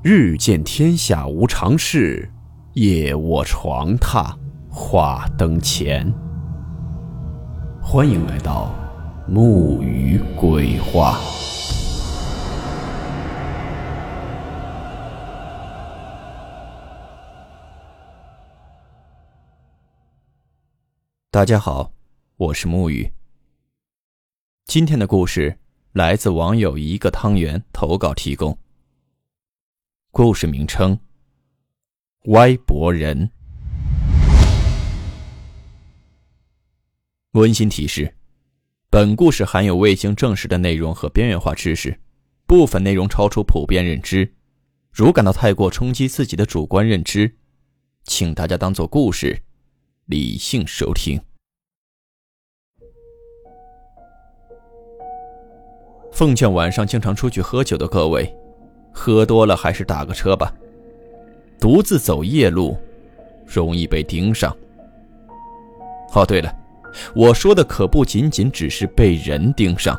日见天下无常事，夜卧床榻话灯前。欢迎来到木鱼鬼话。大家好，我是木鱼。今天的故事来自网友一个汤圆投稿提供。故事名称：歪脖人。温馨提示：本故事含有未经证实的内容和边缘化知识，部分内容超出普遍认知。如感到太过冲击自己的主观认知，请大家当做故事，理性收听。奉劝晚上经常出去喝酒的各位。喝多了还是打个车吧。独自走夜路，容易被盯上。哦，对了，我说的可不仅仅只是被人盯上。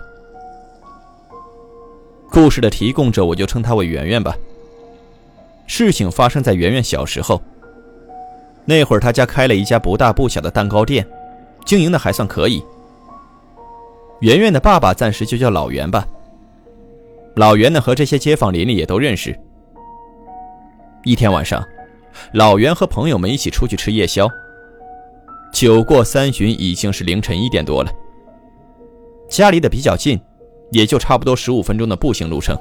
故事的提供者，我就称他为圆圆吧。事情发生在圆圆小时候。那会儿，他家开了一家不大不小的蛋糕店，经营的还算可以。圆圆的爸爸暂时就叫老袁吧。老袁呢和这些街坊邻里也都认识。一天晚上，老袁和朋友们一起出去吃夜宵。酒过三巡，已经是凌晨一点多了。家离得比较近，也就差不多十五分钟的步行路程。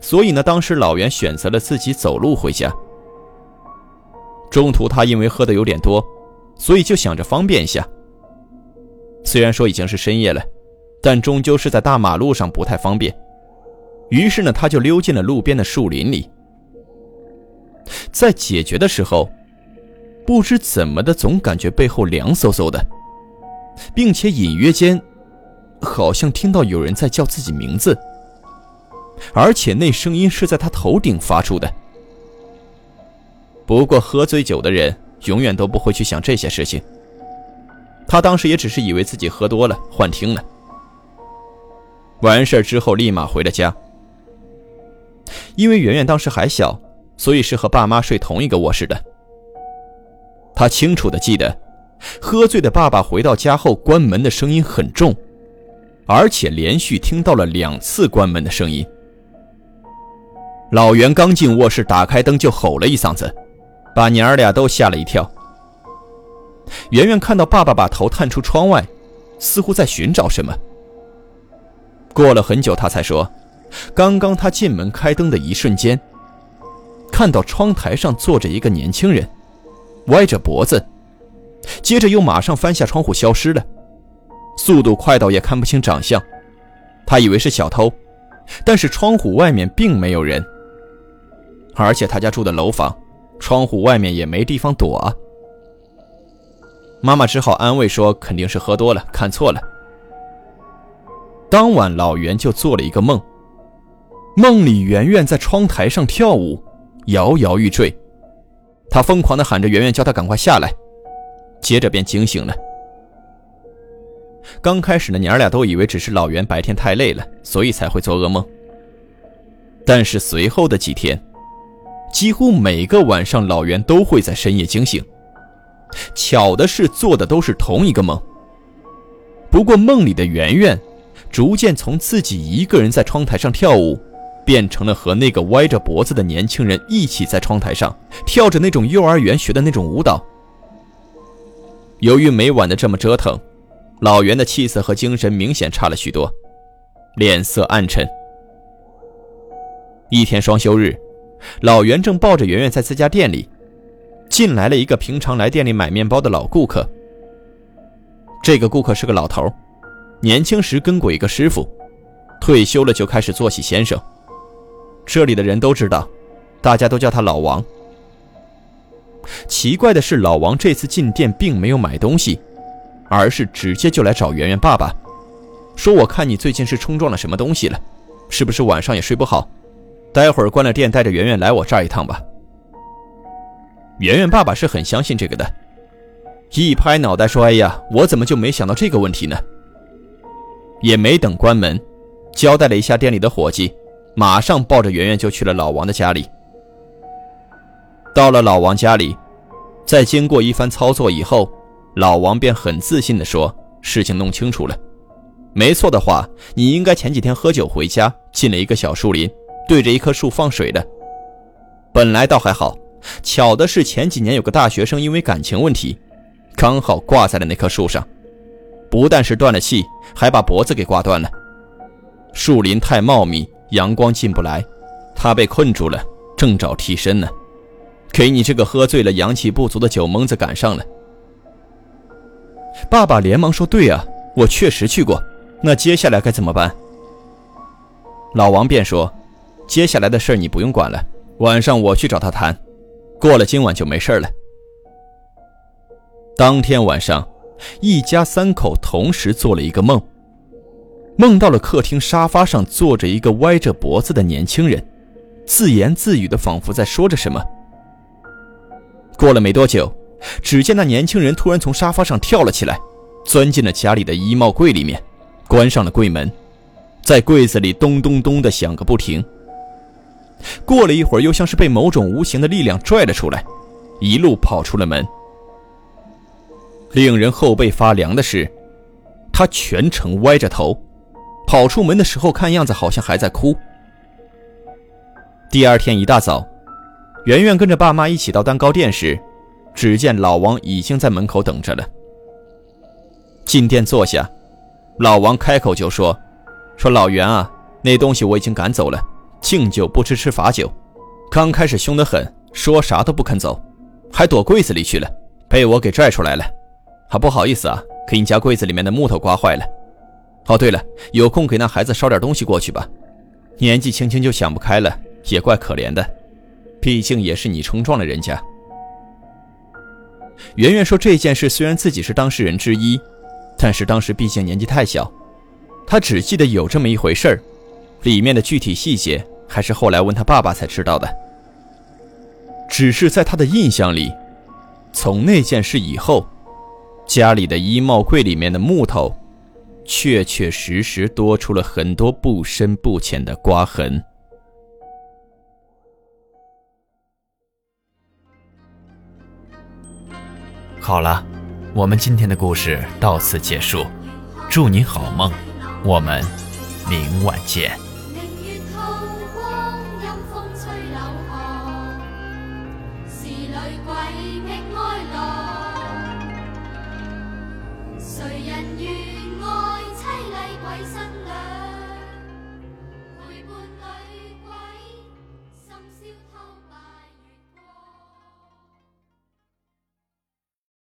所以呢，当时老袁选择了自己走路回家。中途他因为喝的有点多，所以就想着方便一下。虽然说已经是深夜了，但终究是在大马路上不太方便。于是呢，他就溜进了路边的树林里。在解决的时候，不知怎么的，总感觉背后凉飕飕的，并且隐约间，好像听到有人在叫自己名字，而且那声音是在他头顶发出的。不过，喝醉酒的人永远都不会去想这些事情。他当时也只是以为自己喝多了，幻听了。完事之后，立马回了家。因为圆圆当时还小，所以是和爸妈睡同一个卧室的。他清楚的记得，喝醉的爸爸回到家后关门的声音很重，而且连续听到了两次关门的声音。老袁刚进卧室，打开灯就吼了一嗓子，把娘儿俩都吓了一跳。圆圆看到爸爸把头探出窗外，似乎在寻找什么。过了很久，他才说。刚刚他进门开灯的一瞬间，看到窗台上坐着一个年轻人，歪着脖子，接着又马上翻下窗户消失了，速度快到也看不清长相。他以为是小偷，但是窗户外面并没有人，而且他家住的楼房，窗户外面也没地方躲啊。妈妈只好安慰说：“肯定是喝多了，看错了。”当晚，老袁就做了一个梦。梦里，圆圆在窗台上跳舞，摇摇欲坠。他疯狂地喊着圆圆，叫他赶快下来。接着便惊醒了。刚开始呢，娘俩都以为只是老袁白天太累了，所以才会做噩梦。但是随后的几天，几乎每个晚上，老袁都会在深夜惊醒。巧的是，做的都是同一个梦。不过梦里的圆圆，逐渐从自己一个人在窗台上跳舞。变成了和那个歪着脖子的年轻人一起在窗台上跳着那种幼儿园学的那种舞蹈。由于每晚的这么折腾，老袁的气色和精神明显差了许多，脸色暗沉。一天双休日，老袁正抱着圆圆在自家店里，进来了一个平常来店里买面包的老顾客。这个顾客是个老头，年轻时跟过一个师傅，退休了就开始做起先生。这里的人都知道，大家都叫他老王。奇怪的是，老王这次进店并没有买东西，而是直接就来找圆圆爸爸，说：“我看你最近是冲撞了什么东西了，是不是晚上也睡不好？待会儿关了店，带着圆圆来我这儿一趟吧。”圆圆爸爸是很相信这个的，一拍脑袋说：“哎呀，我怎么就没想到这个问题呢？”也没等关门，交代了一下店里的伙计。马上抱着圆圆就去了老王的家里。到了老王家里，在经过一番操作以后，老王便很自信地说：“事情弄清楚了，没错的话，你应该前几天喝酒回家，进了一个小树林，对着一棵树放水的。本来倒还好，巧的是前几年有个大学生因为感情问题，刚好挂在了那棵树上，不但是断了气，还把脖子给挂断了。树林太茂密，阳光进不来，他被困住了，正找替身呢。”给你这个喝醉了、阳气不足的酒蒙子赶上了。爸爸连忙说：“对啊，我确实去过。那接下来该怎么办？”老王便说：“接下来的事你不用管了，晚上我去找他谈，过了今晚就没事了。”当天晚上，一家三口同时做了一个梦，梦到了客厅沙发上坐着一个歪着脖子的年轻人，自言自语的，仿佛在说着什么。过了没多久，只见那年轻人突然从沙发上跳了起来，钻进了家里的衣帽柜里面，关上了柜门，在柜子里咚咚咚的响个不停。过了一会儿，又像是被某种无形的力量拽了出来，一路跑出了门。令人后背发凉的是，他全程歪着头，跑出门的时候看样子好像还在哭。第二天一大早。圆圆跟着爸妈一起到蛋糕店时，只见老王已经在门口等着了。进店坐下，老王开口就说：“说老袁啊，那东西我已经赶走了，敬酒不吃吃罚酒。刚开始凶得很，说啥都不肯走，还躲柜子里去了，被我给拽出来了。还，不好意思啊，给你家柜子里面的木头刮坏了。哦，对了，有空给那孩子捎点东西过去吧，年纪轻轻就想不开了，也怪可怜的。”毕竟也是你冲撞了人家。圆圆说这件事虽然自己是当事人之一，但是当时毕竟年纪太小，她只记得有这么一回事儿，里面的具体细节还是后来问他爸爸才知道的。只是在他的印象里，从那件事以后，家里的衣帽柜里面的木头，确确实实多出了很多不深不浅的刮痕。好了，我们今天的故事到此结束，祝你好梦，我们明晚见。谁人愿？Why is that?